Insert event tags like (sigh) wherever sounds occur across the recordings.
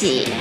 起。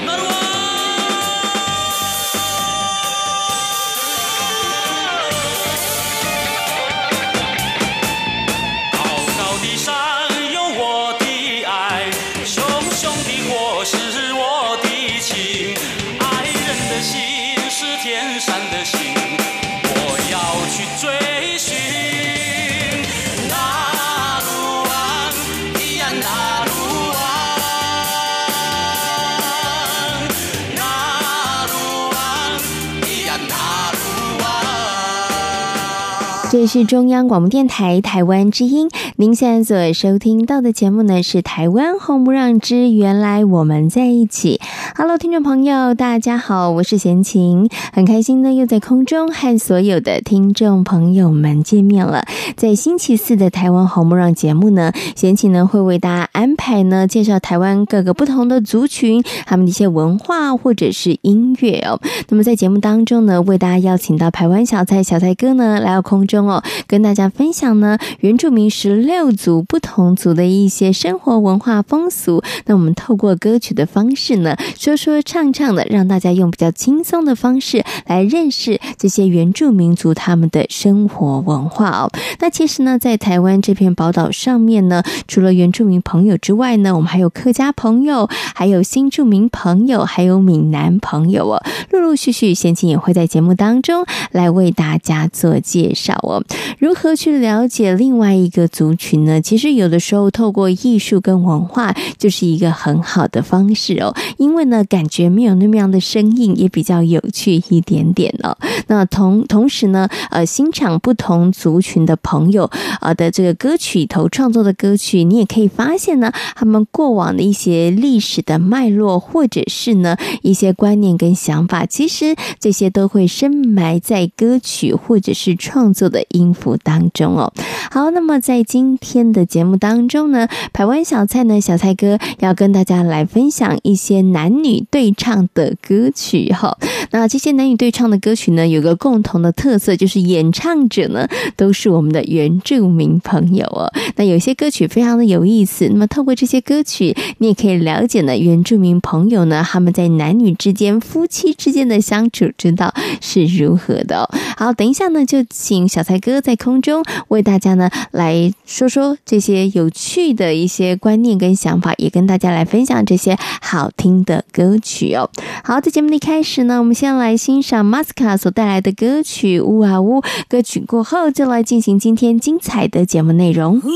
这是中央广播电台台湾之音，您现在所收听到的节目呢是《台湾红不让之原来我们在一起》。Hello，听众朋友，大家好，我是贤琴，很开心呢又在空中和所有的听众朋友们见面了。在星期四的《台湾红木让》节目呢，贤琴呢会为大家安排呢介绍台湾各个不同的族群他们的一些文化或者是音乐哦。那么在节目当中呢，为大家邀请到台湾小菜小菜哥呢来到空中。哦，跟大家分享呢，原住民十六族不同族的一些生活文化风俗。那我们透过歌曲的方式呢，说说唱唱的，让大家用比较轻松的方式来认识这些原住民族他们的生活文化哦。那其实呢，在台湾这片宝岛上面呢，除了原住民朋友之外呢，我们还有客家朋友，还有新住民朋友，还有闽南朋友哦。陆陆续续，贤琴也会在节目当中来为大家做介绍哦。如何去了解另外一个族群呢？其实有的时候透过艺术跟文化就是一个很好的方式哦，因为呢，感觉没有那么样的生硬，也比较有趣一点点哦。那同同时呢，呃，欣赏不同族群的朋友啊的这个歌曲头创作的歌曲，你也可以发现呢，他们过往的一些历史的脉络，或者是呢一些观念跟想法，其实这些都会深埋在歌曲或者是创作的音符当中哦，好，那么在今天的节目当中呢，排湾小菜呢，小菜哥要跟大家来分享一些男女对唱的歌曲哈。那这些男女对唱的歌曲呢，有个共同的特色，就是演唱者呢都是我们的原住民朋友哦。那有些歌曲非常的有意思，那么透过这些歌曲，你也可以了解呢原住民朋友呢他们在男女之间、夫妻之间的相处之道是如何的。好，等一下呢，就请小菜哥在空中为大家呢来说说这些有趣的一些观念跟想法，也跟大家来分享这些好听的歌曲哦。好，在节目的开始呢，我们先来欣赏 Masca 所带来的歌曲《呜啊呜》。歌曲过后，就来进行今天精彩的节目内容。呜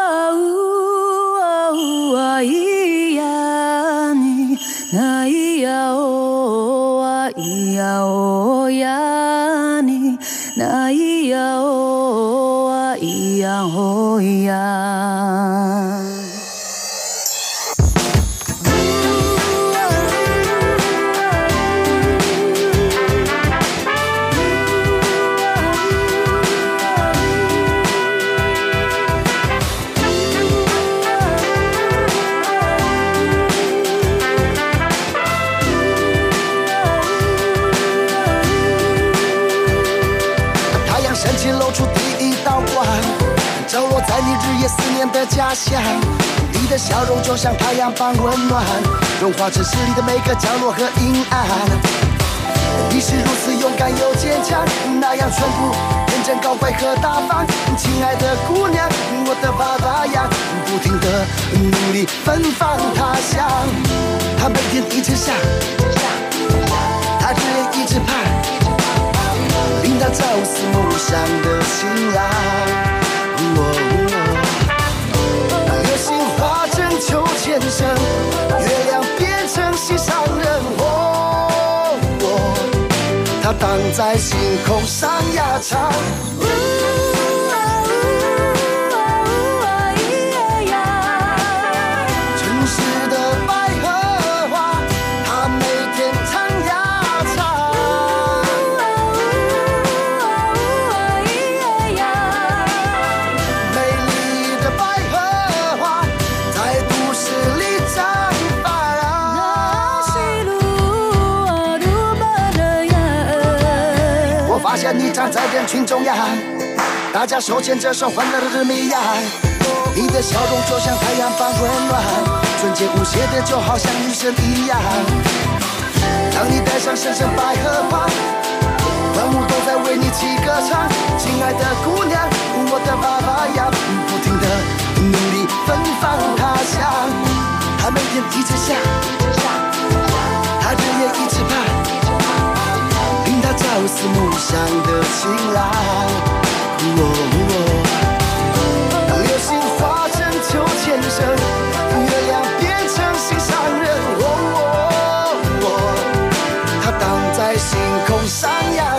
啊呜啊咿呀你，那咿呀哦啊咿呀哦呀你。那咿呀哦啊咿呀哦呀。你的笑容就像太阳般温暖，融化城市里的每个角落和阴暗。你是如此勇敢又坚强，那样淳朴、天真、高贵和大方。亲爱的姑娘，我的爸爸呀，不停地努力奔放他乡。他每天一直想，他只愿一直盼，令他朝思暮想的新郎。在星空上呀唱。在人群中央，大家手牵着手，欢乐的迷样。你的笑容就像太阳般温暖，纯洁无邪的，就好像女神一样。当你戴上深深百合花，万物都在为你起歌唱。亲爱的姑娘，我的爸爸呀，不停的努力奔放他乡，他每天一直想，朝思暮想的情郎，流星化成秋千绳，月亮变成心上人，他挡在星空上呀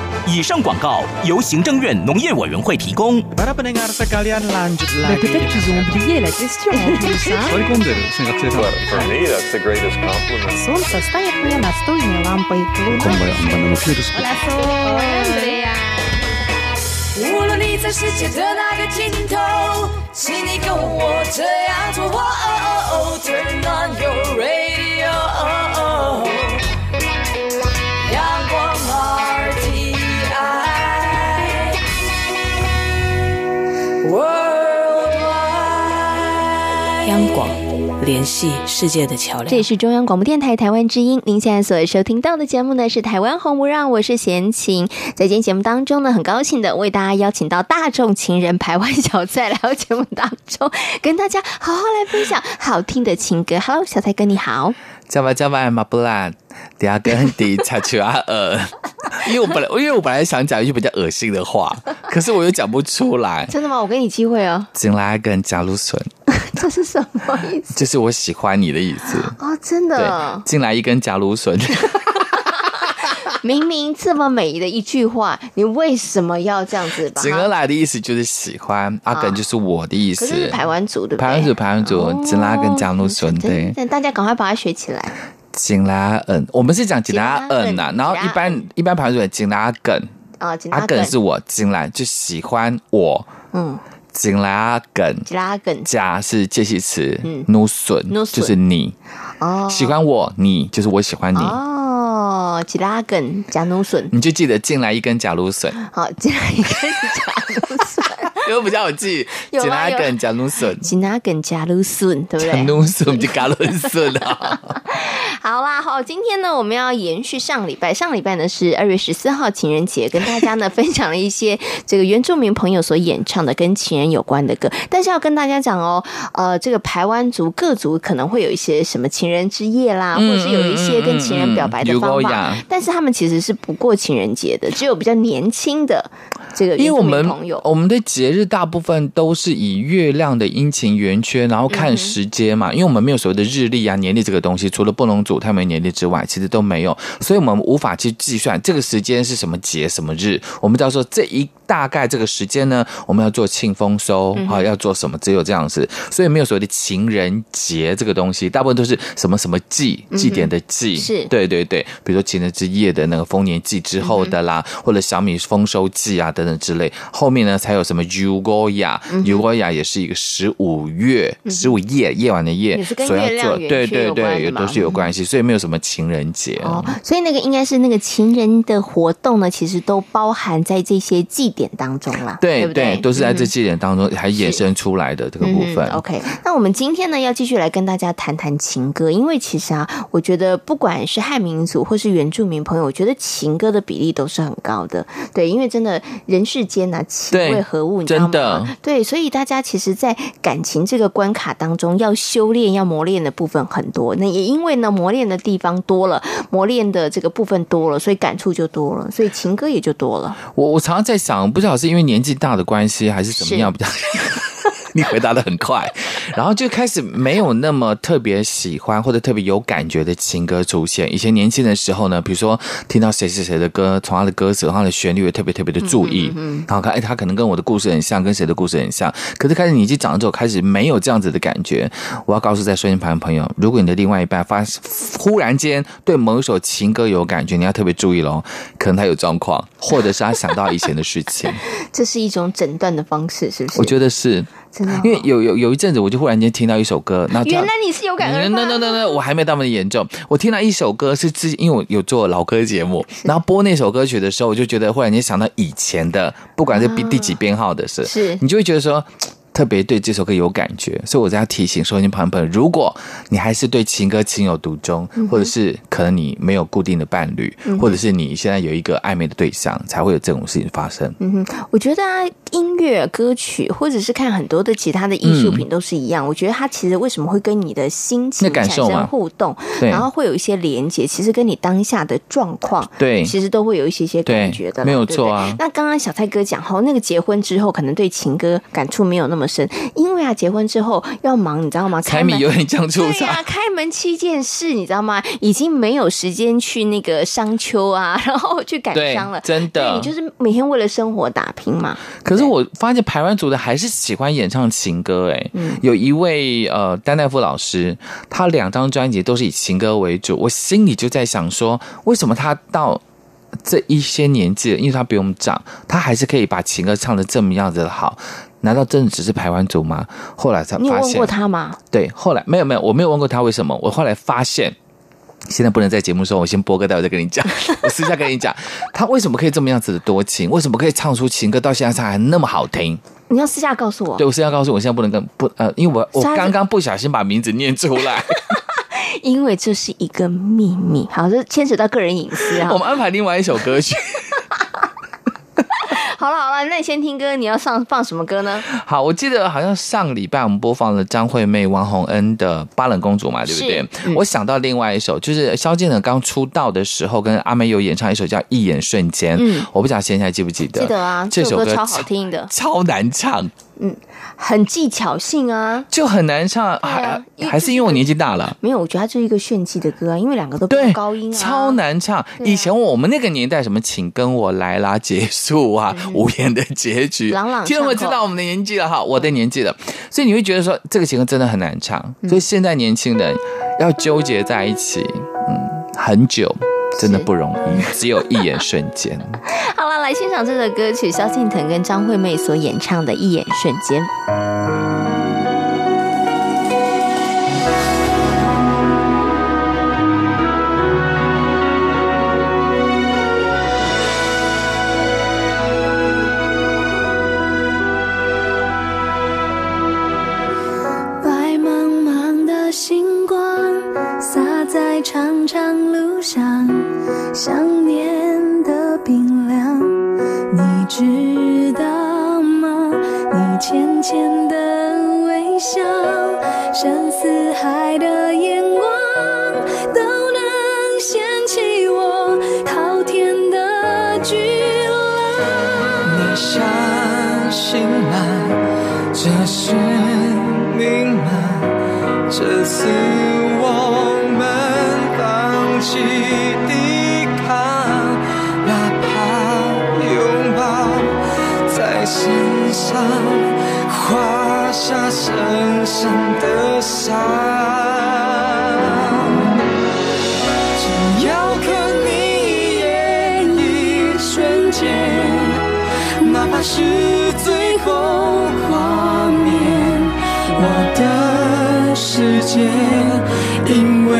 以上广告由行政院农业委员会提供。无论你在世界的哪个尽头，请你跟我这样做。Turn on your radio. 央广联系世界的桥梁。这里是中央广播电台台湾之音，您现在所收听到的节目呢是《台湾红不让》，我是贤琴。在今天节目当中呢，很高兴的为大家邀请到大众情人排湾小蔡来到节目当中，跟大家好好来分享好听的情歌。(laughs) Hello，小蔡哥你好。叫吧叫吧，马布兰，第二个第查丘阿尔。因为我本来，因为我本来想讲一句比较恶心的话，可是我又讲不出来。(laughs) 真的吗？我给你机会哦。进来跟加芦笋，这是什么意思？就是我喜欢你的意思。哦，真的。进来一根加芦笋。(laughs) 明明这么美的一句话，你为什么要这样子吧？(laughs) 进而来的意思就是喜欢，阿梗就是我的意思。可是排湾族的台湾族，台湾族，进来跟加芦笋对。大家赶快把它学起来。进来嗯，我们是讲进来嗯呐，然后一般一般排湾族进来梗啊，阿梗是我进来就喜欢我，嗯，紧拉梗，紧拉梗，加是介系词，嗯。努笋努笋。就是你。哦，喜欢我，你就是我喜欢你，哦，紧拉根加芦笋，你就记得进来一根假芦笋，好，进来一根加芦笋，(laughs) 因为比较 (laughs) 有记，有啦有紧拉根假芦笋，吉拉根加芦笋，对不对？芦笋就加芦笋啊。(laughs) 好啦，好，今天呢，我们要延续上礼拜，上礼拜呢是二月十四号情人节，跟大家呢分享了一些这个原住民朋友所演唱的跟情人有关的歌。但是要跟大家讲哦，呃，这个排湾族各族可能会有一些什么情人之夜啦，嗯或者是有一些跟情人表白的方法，嗯嗯嗯嗯但是他们其实是不过情人节的，只有比较年轻的这个因为我们朋友。我们的节日大部分都是以月亮的阴晴圆缺，然后看时间嘛。因为我们没有所谓的日历啊、年历这个东西，除了布农族他们有年历之外，其实都没有，所以我们无法去计算这个时间是什么节、什么日。我们只要说这一大概这个时间呢，我们要做庆丰收啊，要做什么，只有这样子，所以没有所谓的情人节这个东西，大部分都是什么什么祭祭典的祭，是。对对对，比如说情人之夜的那个丰年祭之后的啦，或者小米丰收祭啊等等之类，后面呢才有什么 Ugoya，Ugoya 也是一个十五月十五夜夜晚的夜所要月亮做，对对对，也都是有关系，所以没有什么情人节。哦，所以那个应该是那个情人的活动呢，其实都包含在这些祭典当中啦，对不对？都是在这嗯祭典当中还衍生出来的这个部分。嗯、OK，那我们今天呢要继续来跟大家谈谈情歌，因为其实啊，我觉得不管是汉民族或是原住民朋友，我觉得情歌的比例都是很高的。对，因为真的人世间啊，情为何物？你知道吗？真的。对，所以大家其实，在感情这个关卡当中，要修炼、要磨练的部分很多。那也因为呢，磨练的地方多了，磨练的这个部分多了，所以感触就多了，所以情歌也就多了。我我常常在想，不知道是因为年纪大的关系，还是怎么样比较。(laughs) 你回答的很快，然后就开始没有那么特别喜欢或者特别有感觉的情歌出现。以前年轻的时候呢，比如说听到谁谁谁的歌，从他的歌词、从他的旋律会特别特别的注意，然后看哎，他可能跟我的故事很像，跟谁的故事很像。可是开始年纪长了之后，开始没有这样子的感觉。我要告诉在收音旁的朋友，如果你的另外一半发忽然间对某一首情歌有感觉，你要特别注意喽，可能他有状况，或者是他想到以前的事情。(laughs) 这是一种诊断的方式，是不是？我觉得是。真的哦、因为有有有一阵子，我就忽然间听到一首歌，那原来你是有感而发。那那那那，我还没那么严重。我听到一首歌是之，因为我有做老歌节目，然后播那首歌曲的时候，我就觉得忽然间想到以前的，不管是第第几编号的事，是你就会觉得说。特别对这首歌有感觉，所以我在要提醒收音朋友，如果你还是对情歌情有独钟，或者是可能你没有固定的伴侣，或者是你现在有一个暧昧的对象，才会有这种事情发生。嗯哼，我觉得啊，音乐歌曲或者是看很多的其他的艺术品都是一样。嗯、我觉得它其实为什么会跟你的心情产生互动，然后会有一些连接，其实跟你当下的状况，对，其实都会有一些些感觉的，没有错啊。对？对，那刚刚小蔡哥讲哈，那个结婚之后可能对情歌感触没有那么深，因为啊，结婚之后要忙，你知道吗？柴米油盐酱醋茶，对呀、啊，开门七件事，你知道吗？已经没有时间去那个商丘啊，(laughs) 然后去感伤了。真的，你就是每天为了生活打拼嘛。可是我发现排湾族的还是喜欢演唱情歌、欸，哎、嗯，有一位呃丹奈夫老师，他两张专辑都是以情歌为主，我心里就在想说，为什么他到这一些年纪，因为他比我们长，他还是可以把情歌唱的这么样子的好。难道真的只是排湾族吗？后来才发现，你有问过他吗？对，后来没有没有，我没有问过他为什么。我后来发现，现在不能在节目说，我先播歌，待会再跟你讲。(laughs) 我私下跟你讲，他为什么可以这么样子的多情？为什么可以唱出情歌到现在唱还那么好听？你要私下告诉我。对，我私下告诉我，我现在不能跟不呃，因为我我刚刚不小心把名字念出来，(laughs) 因为这是一个秘密，好，这牵扯到个人隐私啊。(laughs) 我们安排另外一首歌曲。(laughs) 好了好了，那你先听歌，你要上放什么歌呢？好，我记得好像上礼拜我们播放了张惠妹、王洪恩的《巴冷公主》嘛，对不对？嗯、我想到另外一首，就是萧敬腾刚出道的时候，跟阿妹有演唱一首叫《一眼瞬间》。嗯，我不知道现在记不记得？记得啊，这首歌，这首歌超好听的，超难唱。嗯，很技巧性啊，就很难唱，还、啊、还是因为我年纪大了？没有，我觉得它就是一个炫技的歌啊，因为两个都比高音啊，超难唱。啊、以前我们那个年代，什么请跟我来啦，结束啊，嗯、无言的结局，朗朗听众们知道我们的年纪了哈，我的年纪了，所以你会觉得说这个情歌真的很难唱，所以现在年轻人要纠结在一起，嗯，很久。真的不容易，(laughs) 只有一眼瞬间。好了，来来欣赏这首歌曲，萧敬腾跟张惠妹所演唱的《一眼瞬间》。上，想念的冰凉，你知道吗？你浅浅的微笑，深似海的眼光，都能掀起我滔天的巨浪。你相信吗？这是命吗？这次下深深的伤。只要看你一眼，一瞬间，哪怕是最后画面，我的世界因为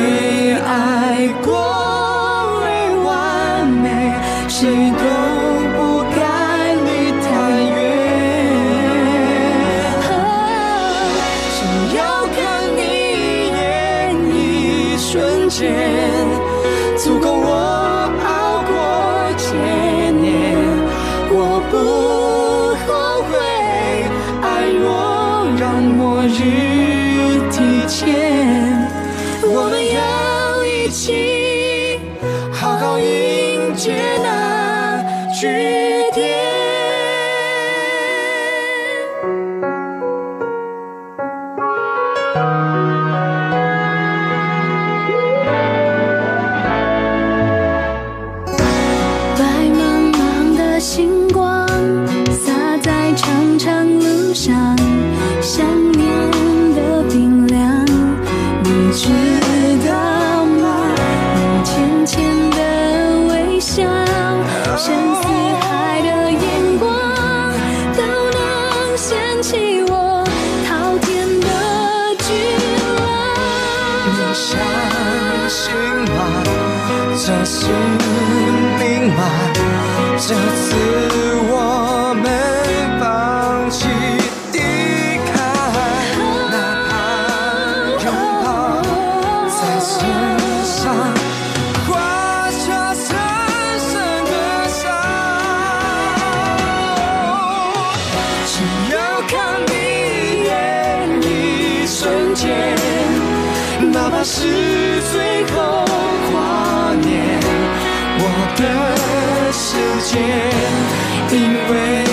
因为。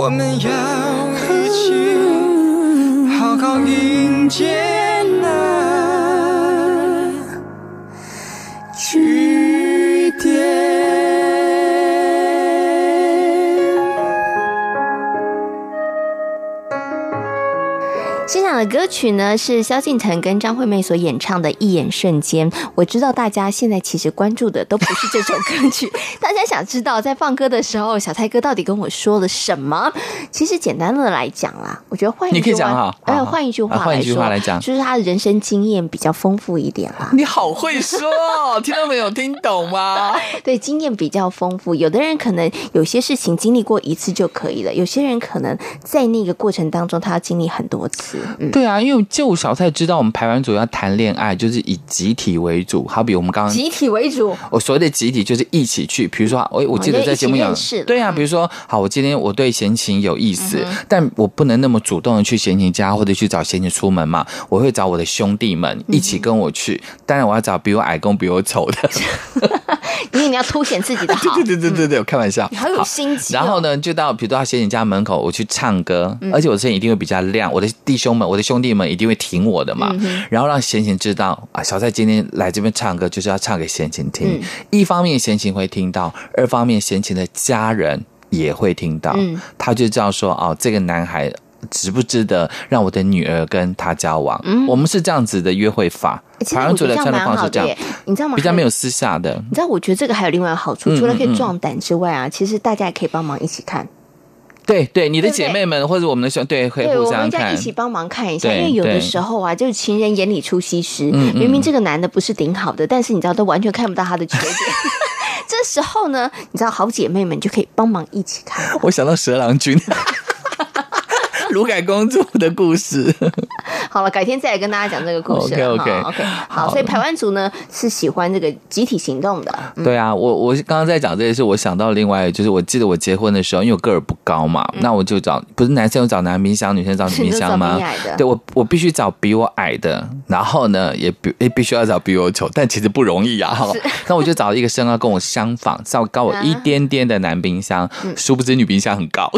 我们要一起好好迎接的歌曲呢是萧敬腾跟张惠妹所演唱的《一眼瞬间》。我知道大家现在其实关注的都不是这首歌曲，(laughs) 大家想知道在放歌的时候，小蔡哥到底跟我说了什么？其实简单的来讲啦，我觉得换一句话，哎，换一句话来说，换一句话来讲，就是他的人生经验比较丰富一点啦。你好会说，听到没有？听懂吗？(laughs) 对，经验比较丰富。有的人可能有些事情经历过一次就可以了，有些人可能在那个过程当中，他要经历很多次。嗯、对啊，因为就小蔡知道，我们排完组要谈恋爱，就是以集体为主。好比我们刚刚集体为主，我所谓的集体就是一起去。比如说，我我记得在节目讲，对啊，比如说，好，我今天我对闲情有意思，嗯、但我不能那么主动的去闲情家或者去找闲情出门嘛，我会找我的兄弟们一起跟我去。嗯、当然，我要找比我矮跟比我丑的。(laughs) 因为你要凸显自己的 (laughs) 好，对对对对对，我开玩笑，你好有心机、哦。然后呢，就到比如到闲情家门口，我去唱歌，嗯、而且我的声音一定会比较亮，我的弟兄们、我的兄弟们一定会挺我的嘛。嗯、然后让贤贤知道啊，小蔡今天来这边唱歌就是要唱给贤贤听。嗯、一方面贤贤会听到，二方面贤贤的家人也会听到，嗯、他就知道说哦，这个男孩值不值得让我的女儿跟他交往？嗯、我们是这样子的约会法。台湾族的穿的方式这样，你知道吗？比较没有私下的。你知道，我觉得这个还有另外一个好处，除了可以壮胆之外啊，其实大家也可以帮忙一起看。对对，你的姐妹们或者我们的兄对可以互相看，一起帮忙看一下。因为有的时候啊，就是情人眼里出西施，明明这个男的不是顶好的，但是你知道都完全看不到他的缺点。(laughs) 这时候呢，你知道好姐妹们就可以帮忙一起看。我想到蛇郎君。鲁凯公主的故事。好了，改天再来跟大家讲这个故事。OK OK OK。好，所以排湾族呢是喜欢这个集体行动的。对啊，我我刚刚在讲这件事，我想到另外就是，我记得我结婚的时候，因为我个儿不高嘛，那我就找不是男生找男冰箱，女生找女冰箱吗？对，我我必须找比我矮的，然后呢也必也必须要找比我丑，但其实不容易啊。那我就找了一个身高跟我相仿，稍高我一点点的男冰箱，殊不知女冰箱很高。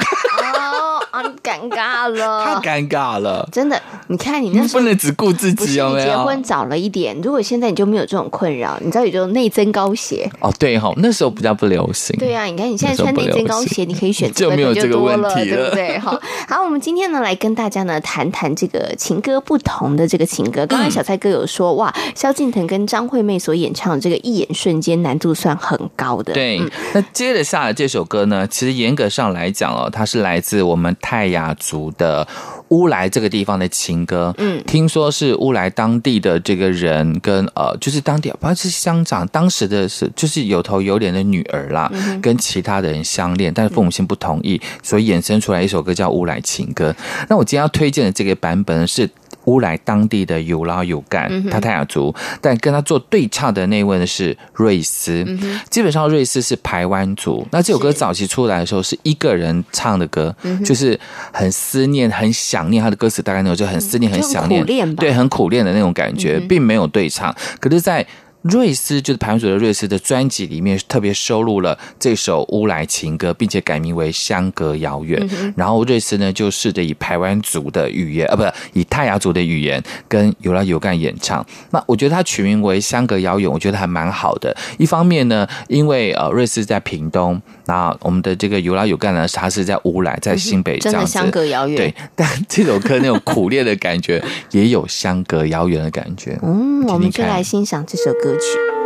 尴尬了，(laughs) 太尴尬了，真的。你看你那时候不能只顾自己，有没有？结婚早了一点，如果现在你就没有这种困扰，你知道也就内增高鞋哦，对哈，那时候比较不流行。对啊，你看你现在穿内增高鞋，你可以选择 (laughs) 就没有这个问题了，对不对？好，好，我们今天呢来跟大家呢谈谈这个情歌不同的这个情歌。刚才小蔡哥有说，哇，萧敬腾跟张惠妹所演唱的这个一眼瞬间难度算很高的。对，那接着下来这首歌呢，其实严格上来讲哦，它是来自我们泰雅族的乌来这个地方的情歌，嗯，听说是乌来当地的这个人跟呃，就是当地，不是乡长，当时的是就是有头有脸的女儿啦，嗯、跟其他的人相恋，但是父母亲不同意，所以衍生出来一首歌叫《乌来情歌》。那我今天要推荐的这个版本是。乌来当地的有劳有干，他泰雅族，但跟他做对唱的那位呢是瑞斯。嗯、基本上瑞斯是排湾族。那这首歌早期出来的时候是一个人唱的歌，是就是很思念、很想念他的歌词，大概那种就很思念、很想念，对，很苦练的那种感觉，并没有对唱。可是，在瑞斯就是排湾族的瑞斯的专辑里面特别收录了这首乌来情歌，并且改名为《相隔遥远》。嗯、然后瑞斯呢就试着以台湾族的语言，啊，不，以泰雅族的语言跟尤拉尤干演唱。那我觉得他取名为《相隔遥远》，我觉得还蛮好的。一方面呢，因为呃瑞斯在屏东，那我们的这个有劳有干呢，他是在乌来，在新北这样子，嗯、真的相隔遥远。对，但这首歌那种苦恋的感觉，也有相隔遥远的感觉。嗯，我们就来欣赏这首。歌曲。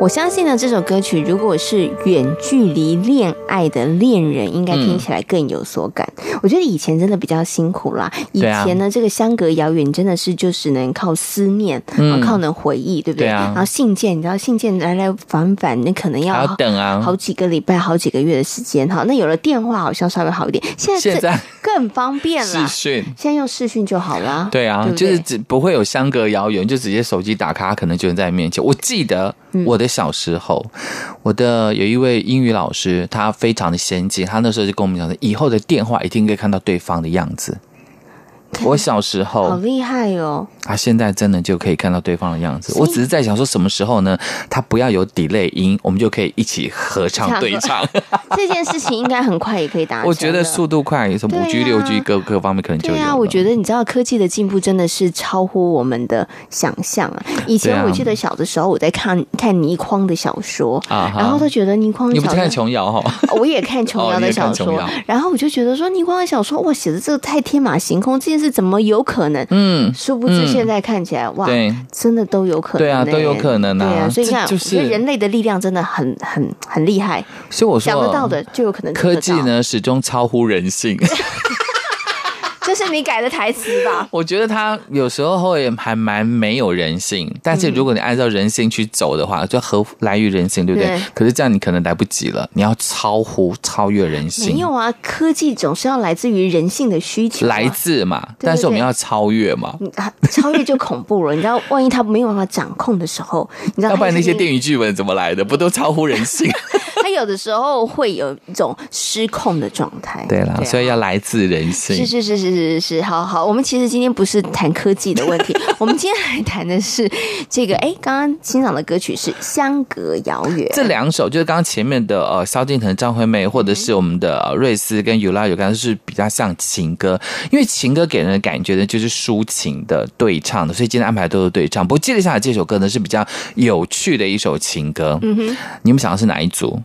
我相信呢，这首歌曲如果是远距离恋爱的恋人，应该听起来更有所感。嗯、我觉得以前真的比较辛苦啦。以前呢，这个相隔遥远，真的是就是能靠思念，嗯、靠能回忆，对不对？对啊、然后信件，你知道信件来来返返，你可能要好等啊，好几个礼拜、好几个月的时间哈。那有了电话，好像稍微好一点。现在现在更方便了，视讯，现在用视讯就好了。对啊，对对就是只不会有相隔遥远，就直接手机打开，可能就在面前。我记得我的。小时候，我的有一位英语老师，他非常的先进，他那时候就跟我们讲说，以后的电话一定可以看到对方的样子。我小时候好厉害哦！他现在真的就可以看到对方的样子。我只是在想说，什么时候呢？他不要有 delay 音，我们就可以一起合唱对唱。(laughs) 这件事情应该很快也可以达成。我觉得速度快，什么五 G、六 G 各各方面可能就有。对啊，我觉得你知道科技的进步真的是超乎我们的想象啊！以前我记得小的时候我在看看倪匡的小说，然后都觉得倪匡，你不看琼瑶哈？(laughs) 我也看琼瑶的小说，然后我就觉得说倪匡的小说哇，写的这个太天马行空，这件事怎么有可能？嗯，殊不知现在看起来，嗯、哇，对，真的都有可能。对啊，都有可能啊。对啊，所以你看，就是人类的力量真的很、很、很厉害。所以我说，想得到的就有可能。科技呢，始终超乎人性。(laughs) 这是你改的台词吧？(laughs) 我觉得他有时候会还蛮没有人性，但是如果你按照人性去走的话，就合来于人性，对不对？对。可是这样你可能来不及了，你要超乎、超越人性。没有啊，科技总是要来自于人性的需求，来自嘛。但是我们要超越嘛。超越就恐怖了，你知道，万一他没有办法掌控的时候，你知道，要不然那些电影剧本怎么来的？不都超乎人性？(laughs) 他有的时候会有一种失控的状态。对了，所以要来自人性。是是是是是。是是，好好，我们其实今天不是谈科技的问题，(laughs) 我们今天来谈的是这个。哎，刚刚欣赏的歌曲是《相隔遥远》，这两首就是刚刚前面的呃，萧敬腾、张惠妹，或者是我们的瑞斯跟尤拉有刚，是比较像情歌，因为情歌给人的感觉呢，就是抒情的对唱的，所以今天安排都是对唱。不过接着下来这首歌呢，是比较有趣的一首情歌。嗯哼，你们想的是哪一组？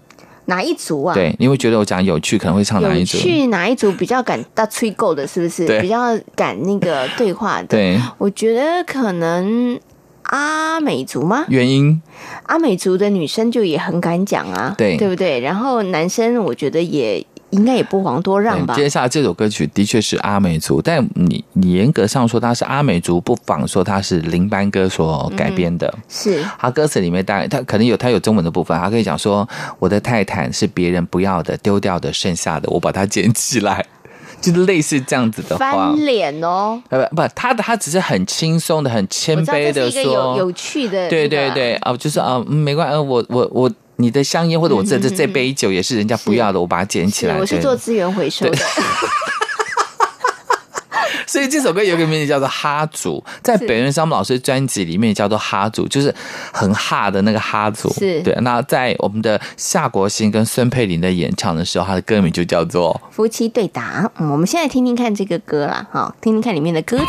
哪一组啊？对，你会觉得我讲有趣，可能会唱哪一组？去哪一组比较敢大吹够的，是不是？对，比较敢那个对话的。对，我觉得可能阿美族吗？原因？阿美族的女生就也很敢讲啊，对，对不对？然后男生我觉得也。应该也不遑多让吧。接下来这首歌曲的确是阿美族，但你你严格上说它是阿美族，不妨说它是林班歌所改编的。嗯、是，他歌词里面当然他可能有他有中文的部分，他可以讲说我的泰坦是别人不要的、丢掉的、剩下的，我把它捡起来，(laughs) 就是类似这样子的话。翻脸哦，不不，他的他只是很轻松的、很谦卑的说，有有趣的，对对对，哦，就是啊，没关系，我我我。你的香烟或者我这这这杯酒也是人家不要的，我把它捡起来。我是做资源回收的，(laughs) 所以这首歌有一个名字叫做《哈族》，在北原桑木老师专辑里面叫做《哈族》，就是很哈的那个哈族。是对。那在我们的夏国兴跟孙佩玲的演唱的时候，他的歌名就叫做《夫妻对答》。嗯，我们现在听听看这个歌啦，哈，听听看里面的歌词。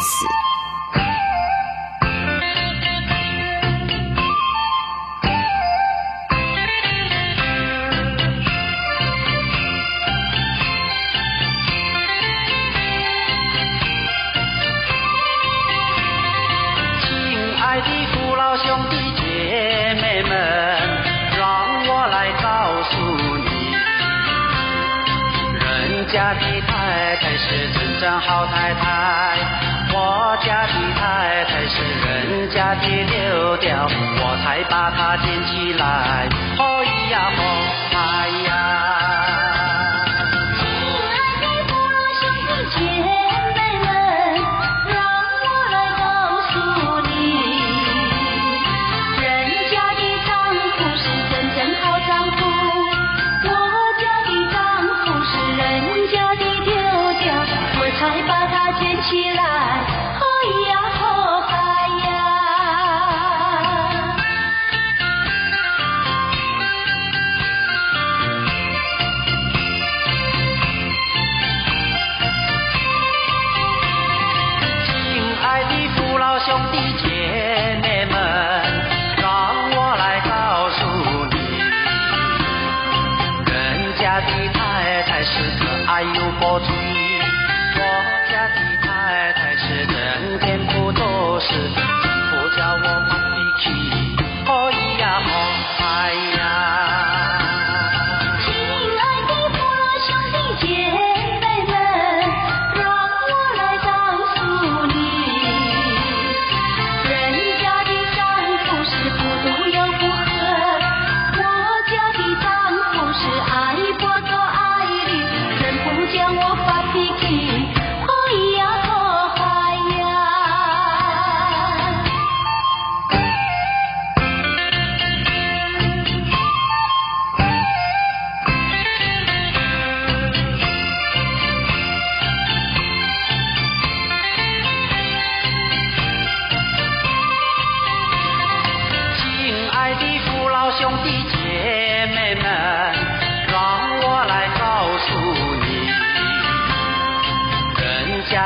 家的太太是真正好太太，我家的太太是人家的柳条，我才把她捡起来。哦咿呀吼，哎呀。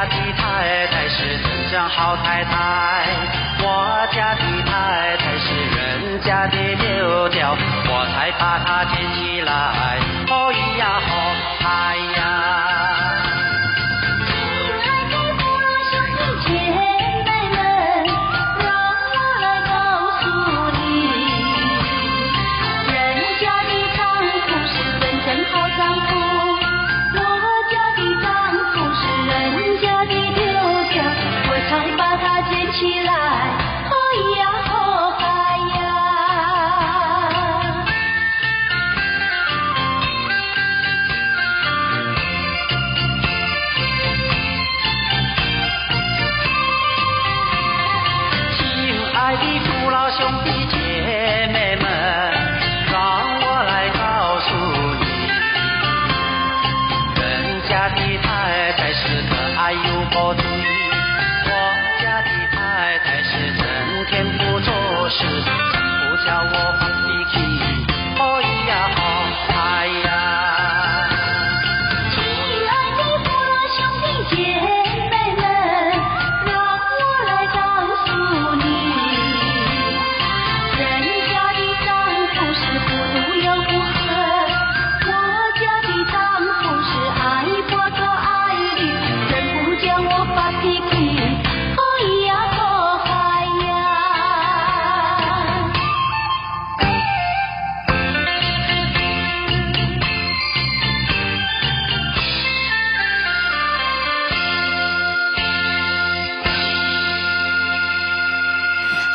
家的太太是真正好太太，我家的太太是人家的牛角，我才把她捡起来，哦咿呀哦嗨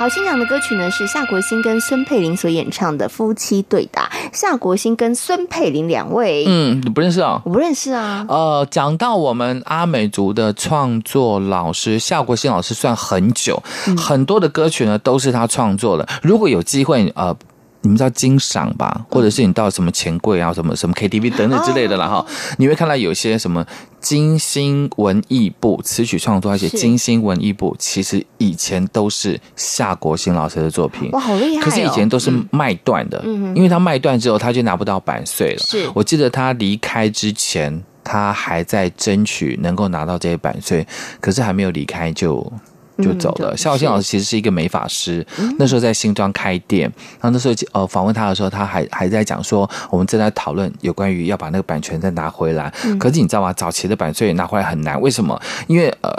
好，欣赏的歌曲呢是夏国新跟孙佩玲所演唱的《夫妻对答》。夏国新跟孙佩玲两位，嗯，你不认识啊？我不认识啊。呃，讲到我们阿美族的创作老师夏国新老师，算很久，嗯很多的歌曲呢都是他创作的。如果有机会，呃。你们知道金赏吧，或者是你到什么钱柜啊、什么什么 KTV 等等之类的了哈，哦你会看到有些什么金星文艺部词曲创作，而且金星文艺部其实以前都是夏国新老师的作品，哇，好厉害、哦！可是以前都是卖断的，嗯，因为他卖断之后他就拿不到版税了。是我记得他离开之前，他还在争取能够拿到这些版税，可是还没有离开就。就走了。嗯、夏国兴老师其实是一个美发师，嗯、那时候在新庄开店。然后那时候呃访问他的时候，他还还在讲说，我们正在讨论有关于要把那个版权再拿回来。嗯、可是你知道吗？早期的版税拿回来很难，为什么？因为呃。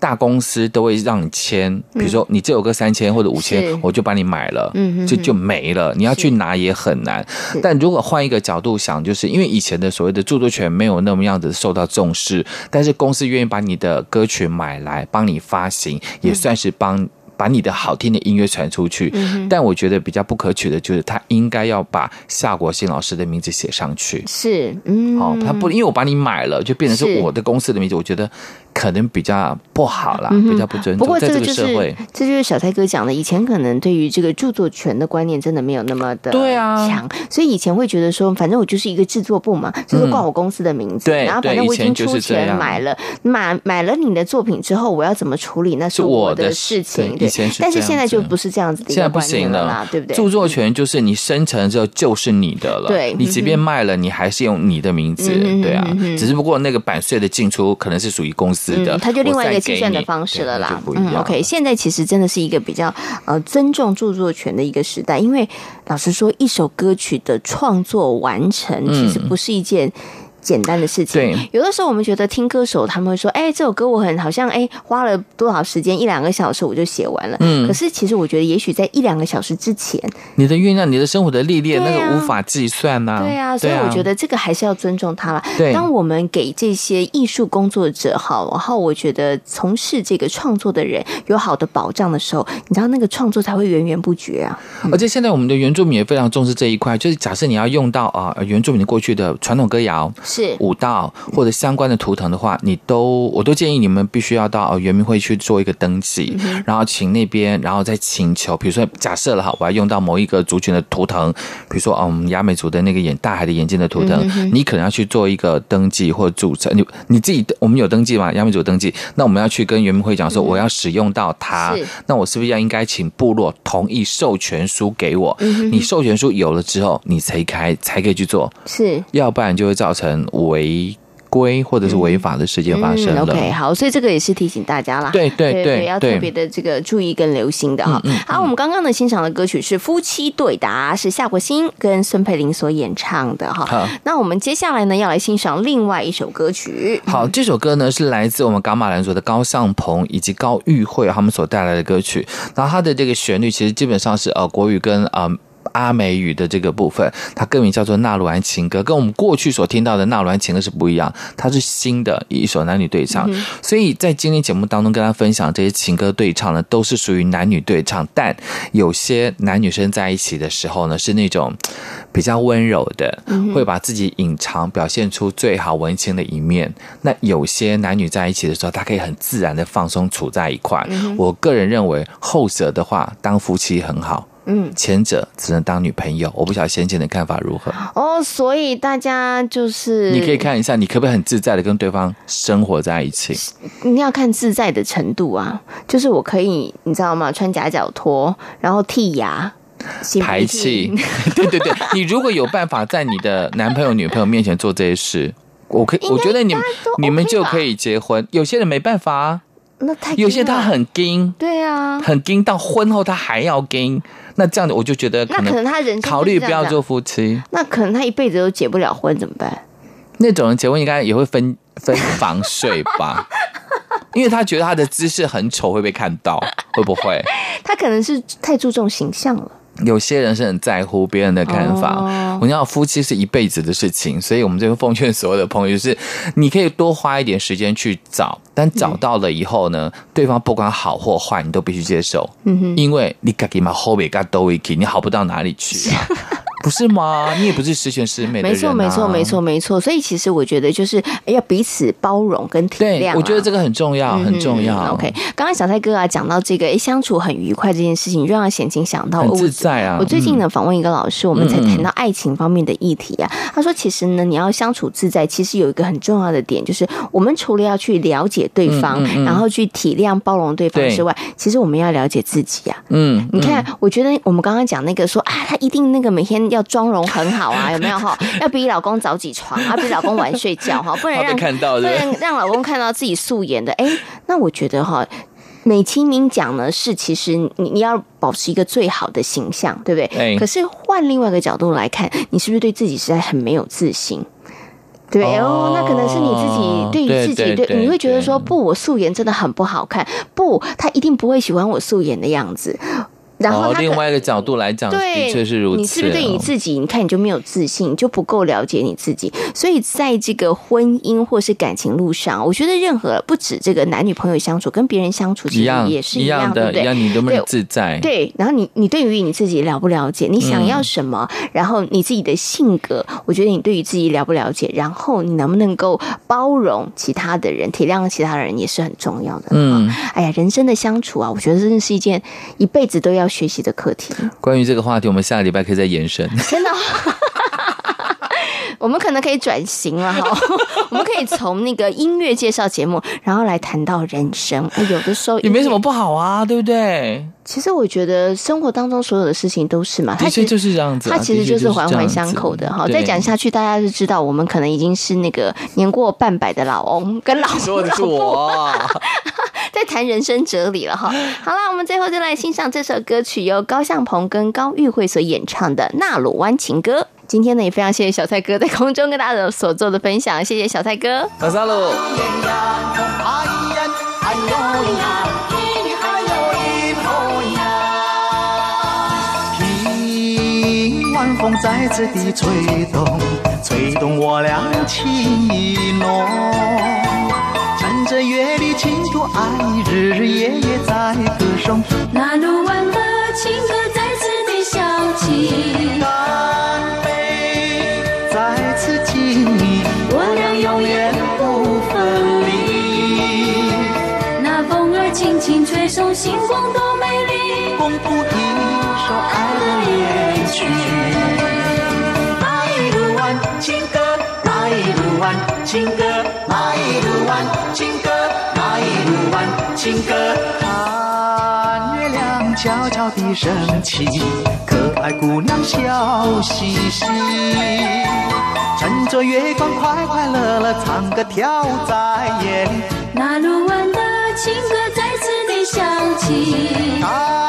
大公司都会让你签，比如说你这有个三千或者五千，我就把你买了，嗯，就就没了。你要去拿也很难。但如果换一个角度想，就是因为以前的所谓的著作权没有那么样子受到重视，但是公司愿意把你的歌曲买来帮你发行，也算是帮。把你的好听的音乐传出去，嗯、但我觉得比较不可取的就是他应该要把夏国新老师的名字写上去。是，嗯，哦，他不，因为我把你买了，就变成是我的公司的名字，我觉得可能比较不好啦，嗯、比较不尊重。不过这个就是这这就是小蔡哥讲的，以前可能对于这个著作权的观念真的没有那么的对啊强，所以以前会觉得说，反正我就是一个制作部嘛，就是挂我公司的名字，对、嗯，然后反正我已经出钱买了，买买了你的作品之后，我要怎么处理那是我的事情。对，但是现在。就不是这样子的，现在不行了，对不对？著作权就是你生成之后就是你的了，对，你即便卖了，你还是用你的名字，对啊。只是不过那个版税的进出可能是属于公司的，嗯、他就另外一个计算的方式了啦。嗯，OK，现在其实真的是一个比较呃尊重著作权的一个时代，因为老实说，一首歌曲的创作完成其实不是一件。简单的事情，对，有的时候我们觉得听歌手他们会说，哎、欸，这首歌我很好像，哎、欸，花了多少时间，一两个小时我就写完了。嗯，可是其实我觉得，也许在一两个小时之前，你的酝酿、你的生活的历练，啊、那个无法计算呐、啊。对啊，所以我觉得这个还是要尊重他了。对，当我们给这些艺术工作者好，然后我觉得从事这个创作的人有好的保障的时候，你知道那个创作才会源源不绝啊。而且现在我们的原住民也非常重视这一块，就是假设你要用到啊、呃、原住民过去的传统歌谣、是舞蹈。或者相关的图腾的话，你都我都建议你们必须要到圆明会去做一个登记，嗯、然后请那边，然后再请求，比如说假设了哈，我要用到某一个族群的图腾，比如说嗯雅美族的那个眼大海的眼睛的图腾，嗯、你可能要去做一个登记或注册。你你自己我们有登记吗？雅美族登记，那我们要去跟圆明会讲说我要使用到它，嗯、那我是不是要应该请部落同意授权书给我？嗯、你授权书有了之后，你才开才可以去做，是，要不然就会造成违。规或者是违法的事件发生了。OK，好，所以这个也是提醒大家啦。对对对，对，对，要特别的这个注意跟留心的哈。嗯嗯、好，我们刚刚呢欣赏的歌曲是《夫妻对答》，是夏国新跟孙佩玲所演唱的哈。那我们接下来呢要来欣赏另外一首歌曲。好，这首歌呢是来自我们伽马兰族的高向鹏以及高玉慧他们所带来的歌曲。然后它的这个旋律其实基本上是呃国语跟呃。阿美语的这个部分，它歌名叫做《纳鲁安情歌》，跟我们过去所听到的《纳鲁安情歌》是不一样，它是新的一首男女对唱。嗯、所以在今天节目当中跟大家分享这些情歌对唱呢，都是属于男女对唱，但有些男女生在一起的时候呢，是那种比较温柔的，会把自己隐藏，表现出最好文青的一面。那有些男女在一起的时候，他可以很自然的放松处在一块。嗯、我个人认为后者的话，当夫妻很好。嗯，前者只能当女朋友，我不晓得先前的看法如何哦。所以大家就是你可以看一下，你可不可以很自在的跟对方生活在一起？你要看自在的程度啊。就是我可以，你知道吗？穿夹脚拖，然后剔牙、排气。(laughs) 对对对，你如果有办法在你的男朋友、女朋友面前做这些事，我可以，我觉得你们你们就可以结婚。有些人没办法啊，那太有些他很硬，对啊，很硬到婚后他还要硬。那这样子我就觉得，那可能他人考虑不要做夫妻，那可能他一辈子都结不了婚，怎么办？那种人结婚应该也会分 (laughs) 分房睡吧，因为他觉得他的姿势很丑会被看到，会不会？(laughs) 他可能是太注重形象了。有些人是很在乎别人的看法。哦、我要夫妻是一辈子的事情，所以我们这边奉劝所有的朋友，就是你可以多花一点时间去找，但找到了以后呢，嗯、对方不管好或坏，你都必须接受。嗯哼，因为你自己嘛后尾嘎都一起，你好不到哪里去啊。(laughs) 不是吗？你也不是十全十美的啊。没错，没错，没错，没错。所以其实我觉得就是要彼此包容跟体谅啊。我觉得这个很重要，很重要。嗯、OK，刚刚小蔡哥啊讲到这个，哎，相处很愉快这件事情，就让贤青想到很自在啊。我最近呢访问一个老师，我们才谈到爱情方面的议题啊。他说，其实呢，你要相处自在，其实有一个很重要的点，就是我们除了要去了解对方，然后去体谅包容对方之外，其实我们要了解自己啊。嗯，你看，我觉得我们刚刚讲那个说啊，他一定那个每天要妆容很。好啊，(laughs) 有没有哈？要比老公早起床，(laughs) 要比老公晚睡觉哈，不能让看到，不能让老公看到自己素颜的。哎，那我觉得哈，美其名讲呢，是其实你你要保持一个最好的形象，对不对？可是换另外一个角度来看，你是不是对自己实在很没有自信？对哦，那可能是你自己对于自己对，你会觉得说不，我素颜真的很不好看，不，他一定不会喜欢我素颜的样子。然后他另外一个角度来讲，对，的确是如此。你是不是对你自己？你看你就没有自信，你就不够了解你自己。所以在这个婚姻或是感情路上，我觉得任何不止这个男女朋友相处，跟别人相处其实也是一样，对不对？一样，你都没有自在。对，然后你你对于你自己了不了解？你想要什么？然后你自己的性格，我觉得你对于自己了不了解？然后你能不能够包容其他的人，体谅其他人，也是很重要的。嗯，哎呀，人生的相处啊，我觉得真的是一件一辈子都要学习的课题。关于这个话题，我们下个礼拜可以再延伸。(laughs) (laughs) 真的。我们可能可以转型了哈，(laughs) 我们可以从那个音乐介绍节目，然后来谈到人生。有的时候也没什么不好啊，对不对？其实我觉得生活当中所有的事情都是嘛，它其实就是这样子，它其实就是环环相扣的哈。再讲下去，大家就知道我们可能已经是那个年过半百的老翁跟老说的是我，在谈人生哲理了哈。(laughs) 好了，我们最后就来欣赏这首歌曲，由高向鹏跟高玉慧所演唱的《纳鲁湾情歌》。今天呢，也非常谢谢小蔡哥在空中跟大家所做的分享，谢谢小蔡哥。晚风再次地吹动，吹动我俩情意浓。趁着月里倾吐爱，日日夜夜在歌颂。那鲁湾的情歌再次地响起，干杯，再次敬你，我俩永远不分离。那风儿轻轻吹送，星光多美丽，情歌，那一路弯情歌，那一路弯情歌。看月亮悄悄地升起，可爱姑娘笑嘻嘻，趁着月光快快乐乐唱歌跳在夜里。那路弯的情歌再次地响起，干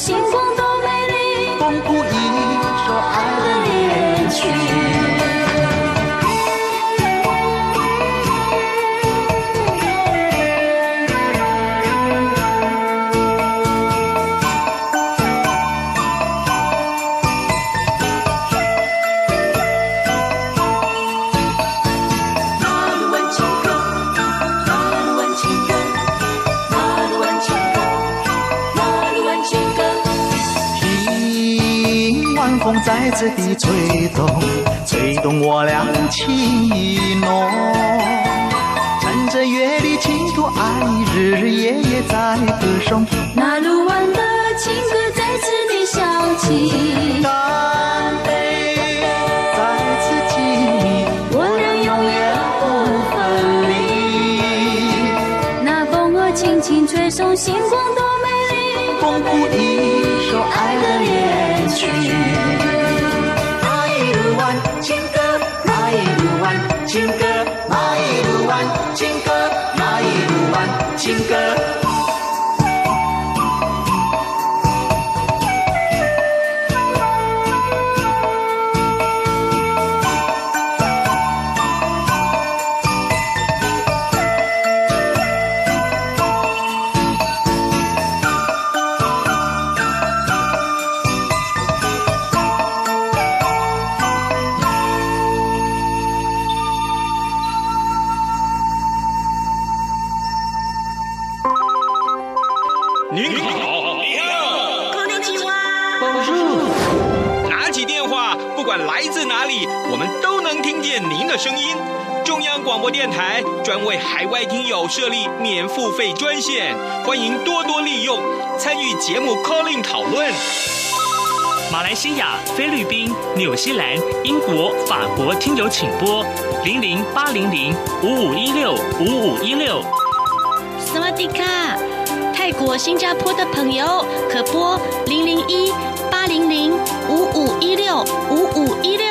星光多美丽，在此地吹动，吹动我俩情意浓。趁着月里倾吐爱，日日夜夜在歌颂。那鲁湾的情歌再次的响起，干杯，在此敬你，我俩永远不分离。那风儿轻轻吹送，星光多美丽，菲律宾、纽西兰、英国、法国听友请拨零零八零零五五一六五五一六。斯瓦迪卡，泰国、新加坡的朋友可拨零零一八零零五五一六五五一六。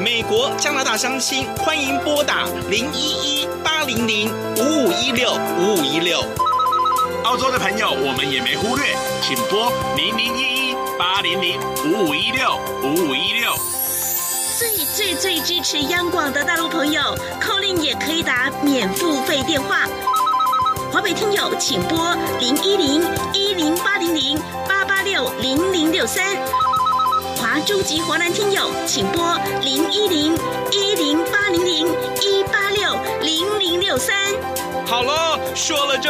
美国、加拿大乡亲欢迎拨打零一一。八零零五五一六五五一六，澳洲的朋友我们也没忽略，请拨零零一一八零零五五一六五五一六。最最最支持央广的大陆朋友，call in 也可以打免付费电话。华北听友请拨零一零一零八零零八八六零零六三。华中及华南听友请拨零一零一零八零零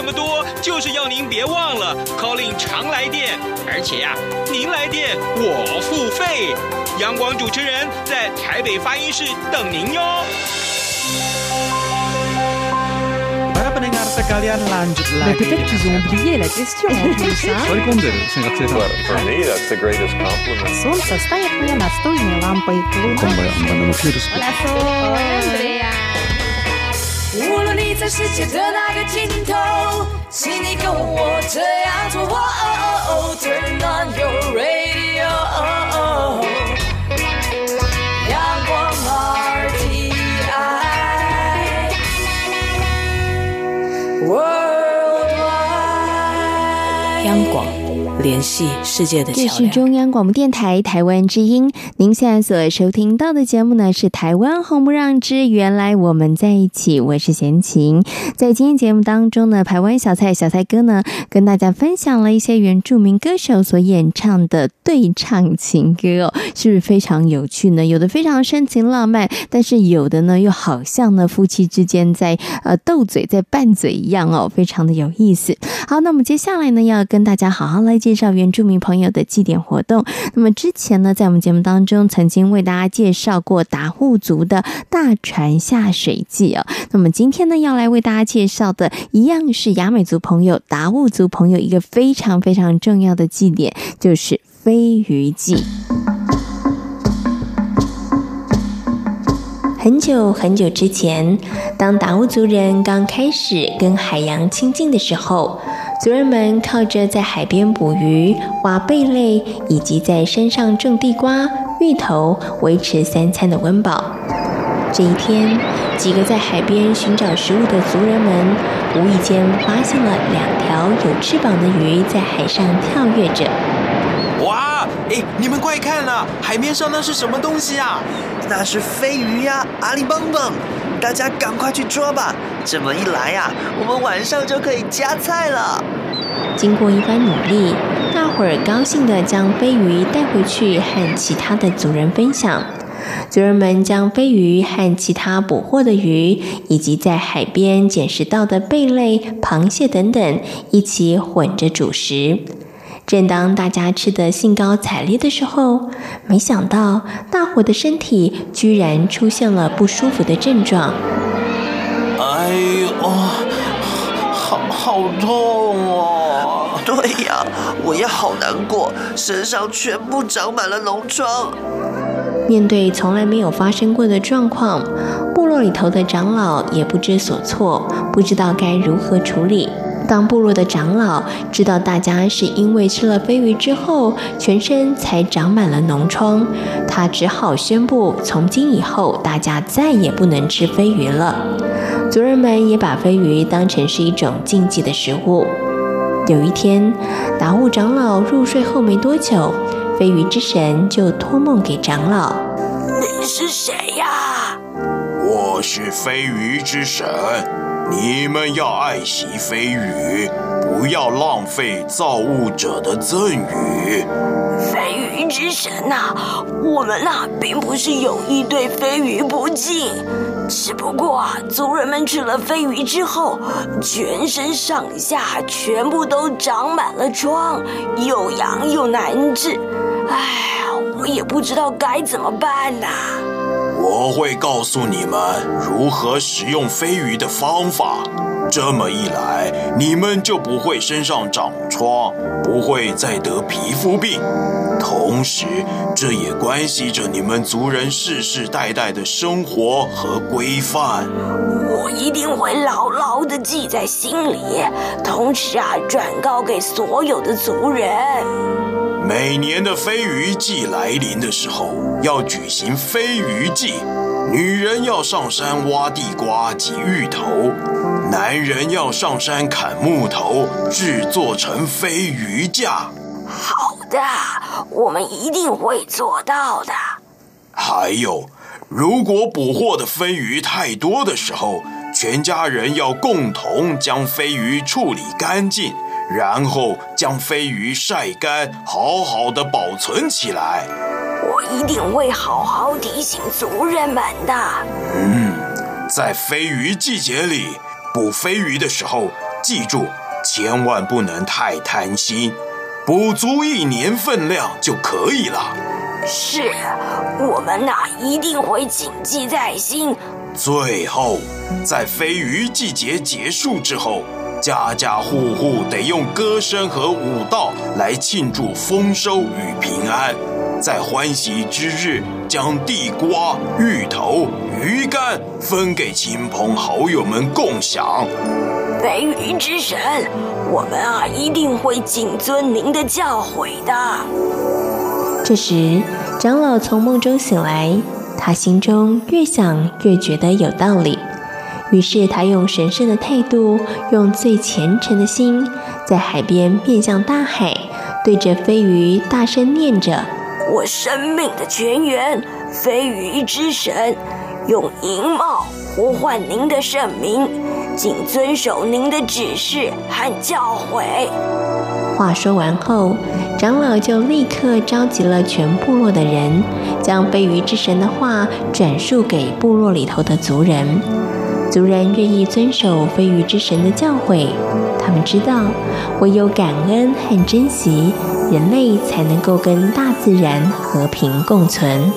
这么多，就是要您别忘了 calling 常来电，而且呀、啊，您来电我付费。阳光主持人在台北发音室等您哟。(laughs) 无论你在世界的哪个尽头，请你跟我这样做，Turn on your radio，央广。联系世界的这桥梁。是中央广播电台台湾之音，您现在所收听到的节目呢是台湾红不让之原来我们在一起，我是贤琴。在今天节目当中呢，台湾小蔡小蔡哥呢跟大家分享了一些原住民歌手所演唱的对唱情歌哦，是不是非常有趣呢？有的非常深情浪漫，但是有的呢又好像呢夫妻之间在呃斗嘴在拌嘴一样哦，非常的有意思。好，那我们接下来呢要跟大家好好来介介绍原住民朋友的祭典活动。那么之前呢，在我们节目当中曾经为大家介绍过达户族的大船下水祭哦。那么今天呢，要来为大家介绍的一样是雅美族朋友、达悟族朋友一个非常非常重要的祭典，就是飞鱼祭。很久很久之前，当达悟族人刚开始跟海洋亲近的时候，族人们靠着在海边捕鱼、挖贝类，以及在山上种地瓜、芋头，维持三餐的温饱。这一天，几个在海边寻找食物的族人们，无意间发现了两条有翅膀的鱼在海上跳跃着。哇！哎，你们快看啊，海面上那是什么东西啊？那是飞鱼呀，阿里蹦蹦！大家赶快去抓吧！这么一来呀，我们晚上就可以加菜了。经过一番努力，大伙儿高兴地将飞鱼带回去和其他的族人分享。族人们将飞鱼和其他捕获的鱼，以及在海边捡拾到的贝类、螃蟹等等，一起混着煮食。正当大家吃得兴高采烈的时候，没想到大伙的身体居然出现了不舒服的症状。哎呦，好好痛哦！对呀，我也好难过，身上全部长满了脓疮。面对从来没有发生过的状况，部落里头的长老也不知所措，不知道该如何处理。当部落的长老知道大家是因为吃了飞鱼之后，全身才长满了脓疮，他只好宣布，从今以后大家再也不能吃飞鱼了。族人们也把飞鱼当成是一种禁忌的食物。有一天，达悟长老入睡后没多久，飞鱼之神就托梦给长老：“你是谁呀？”“我是飞鱼之神。”你们要爱惜飞鱼，不要浪费造物者的赠予。飞鱼之神呐、我们呐、并不是有意对飞鱼不敬，只不过啊，族人们吃了飞鱼之后，全身上下全部都长满了疮，又痒又难治。哎呀，我也不知道该怎么办呐、我会告诉你们如何食用飞鱼的方法，这么一来，你们就不会身上长疮，不会再得皮肤病。同时，这也关系着你们族人世世代代的生活和规范。我一定会牢牢地记在心里，同时啊，转告给所有的族人。每年的飞鱼季来临的时候，要举行飞鱼祭，女人要上山挖地瓜及芋头，男人要上山砍木头，制作成飞鱼架。好的，我们一定会做到的。还有，如果捕获的飞鱼太多的时候，全家人要共同将飞鱼处理干净。然后将飞鱼晒干，好好的保存起来。我一定会好好提醒族人们的。嗯，在飞鱼季节里，捕飞鱼的时候，记住千万不能太贪心，捕足一年分量就可以了。是，我们呐一定会谨记在心。最后，在飞鱼季节结束之后。家家户户得用歌声和舞蹈来庆祝丰收与平安，在欢喜之日将地瓜、芋头、鱼干分给亲朋好友们共享。白鱼之神，我们啊一定会谨遵您的教诲的。这时，长老从梦中醒来，他心中越想越觉得有道理。于是他用神圣的态度，用最虔诚的心，在海边面向大海，对着飞鱼大声念着：“我生命的泉源，飞鱼之神，用银帽呼唤您的圣名，谨遵守您的指示和教诲。”话说完后，长老就立刻召集了全部落的人，将飞鱼之神的话转述给部落里头的族人。族人愿意遵守飞鱼之神的教诲，他们知道，唯有感恩和珍惜，人类才能够跟大自然和平共存。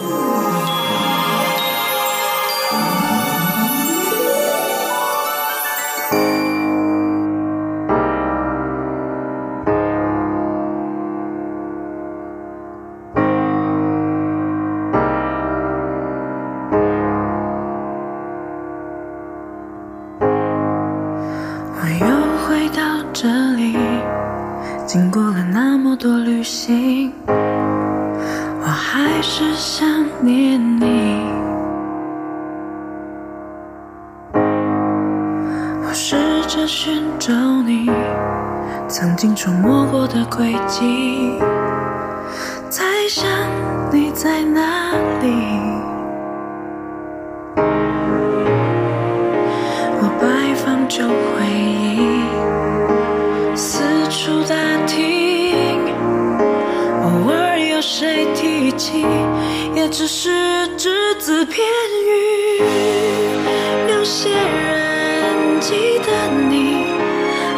记得你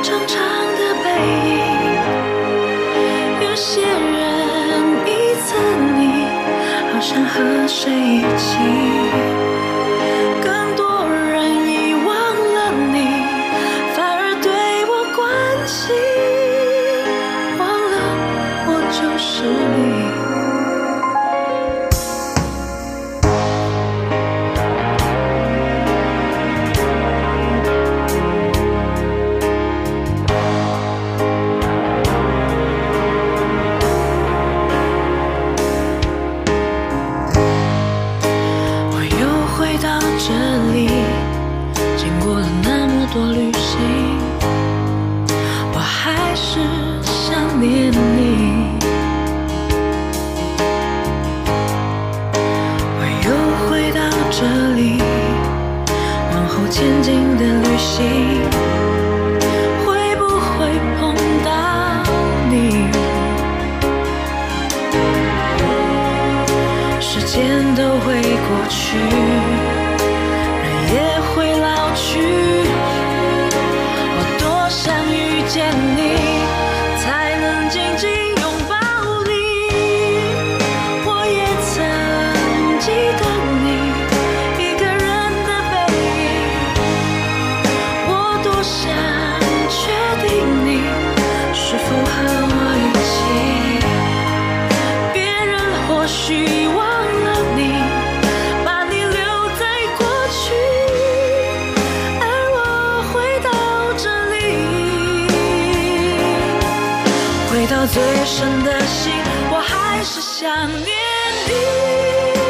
长长的背影有些人一次你好想和谁一起。最深的心我还是想念你。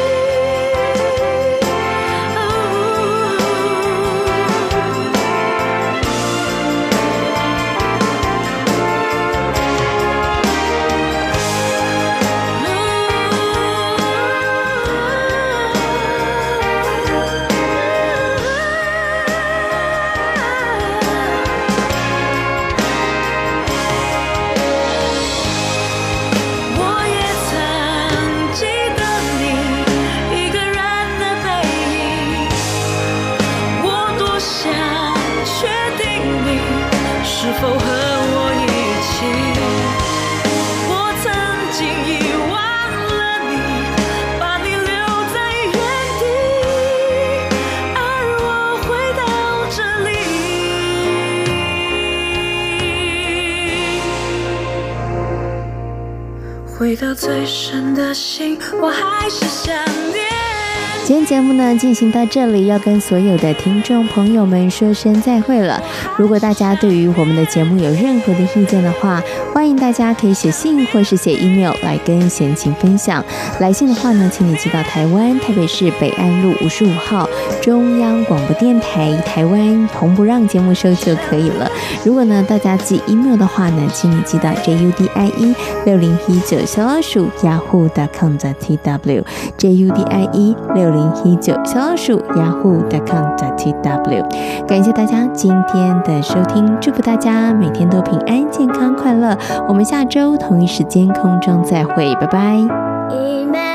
到最深的心，我还是想念。今天节目呢进行到这里，要跟所有的听众朋友们说声再会了。如果大家对于我们的节目有任何的意见的话，欢迎大家可以写信或是写 email 来跟贤琴分享。来信的话呢，请你寄到台湾台北市北安路五十五号中央广播电台台湾红不让节目收就可以了。如果呢大家寄 email 的话呢，请你寄到 judie 六零一九小老鼠 yahoo.com.tw，JUDIE 六零一九小老鼠 yahoo.com.tw。感谢大家今天的收听，祝福大家每天都平安、健康、快乐。我们下周同一时间空中再会，拜拜。